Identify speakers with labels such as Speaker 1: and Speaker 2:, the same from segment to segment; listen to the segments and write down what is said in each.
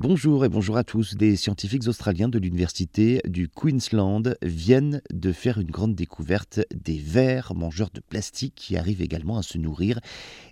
Speaker 1: Bonjour et bonjour à tous. Des scientifiques australiens de l'université du Queensland viennent de faire une grande découverte des vers mangeurs de plastique qui arrivent également à se nourrir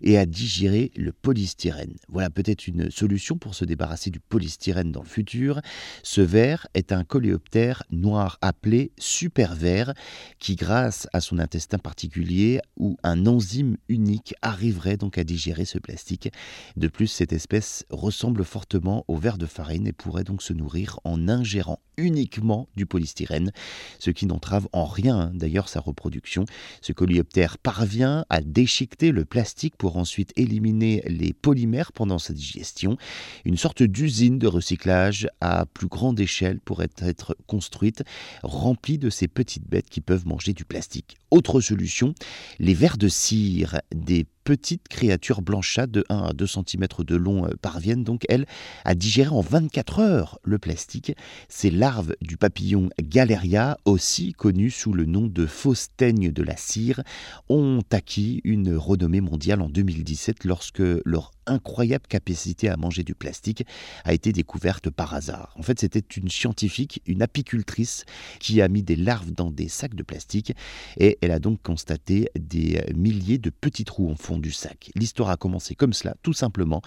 Speaker 1: et à digérer le polystyrène. Voilà peut-être une solution pour se débarrasser du polystyrène dans le futur. Ce ver est un coléoptère noir appelé super ver qui grâce à son intestin particulier ou un enzyme unique arriverait donc à digérer ce plastique. De plus, cette espèce ressemble fortement au ver de farine et pourrait donc se nourrir en ingérant uniquement du polystyrène, ce qui n'entrave en rien hein, d'ailleurs sa reproduction. Ce coléoptère parvient à déchiqueter le plastique pour ensuite éliminer les polymères pendant sa digestion. Une sorte d'usine de recyclage à plus grande échelle pourrait être construite, remplie de ces petites bêtes qui peuvent manger du plastique. Autre solution, les vers de cire, des petites créatures blanchâtres de 1 à 2 cm de long euh, parviennent donc, elles, à digérer en 24 heures le plastique. Ces larves du papillon Galeria, aussi connu sous le nom de fausse teigne de la cire, ont acquis une renommée mondiale en 2017 lorsque leur incroyable capacité à manger du plastique a été découverte par hasard. En fait, c'était une scientifique, une apicultrice, qui a mis des larves dans des sacs de plastique et elle a donc constaté des milliers de petits trous en fond du sac. L'histoire a commencé comme cela, tout simplement,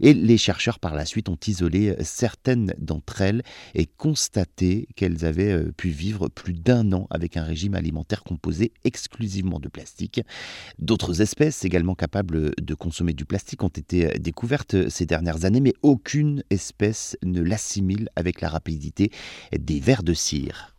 Speaker 1: et les chercheurs par la suite ont isolé certaines d'entre elles et constaté qu'elles avaient euh, pu vivre plus d'un an avec un régime alimentaire composé exclusivement de plastique. D'autres espèces également capables de consommer du plastique ont été découverte ces dernières années, mais aucune espèce ne l'assimile avec la rapidité des vers de cire.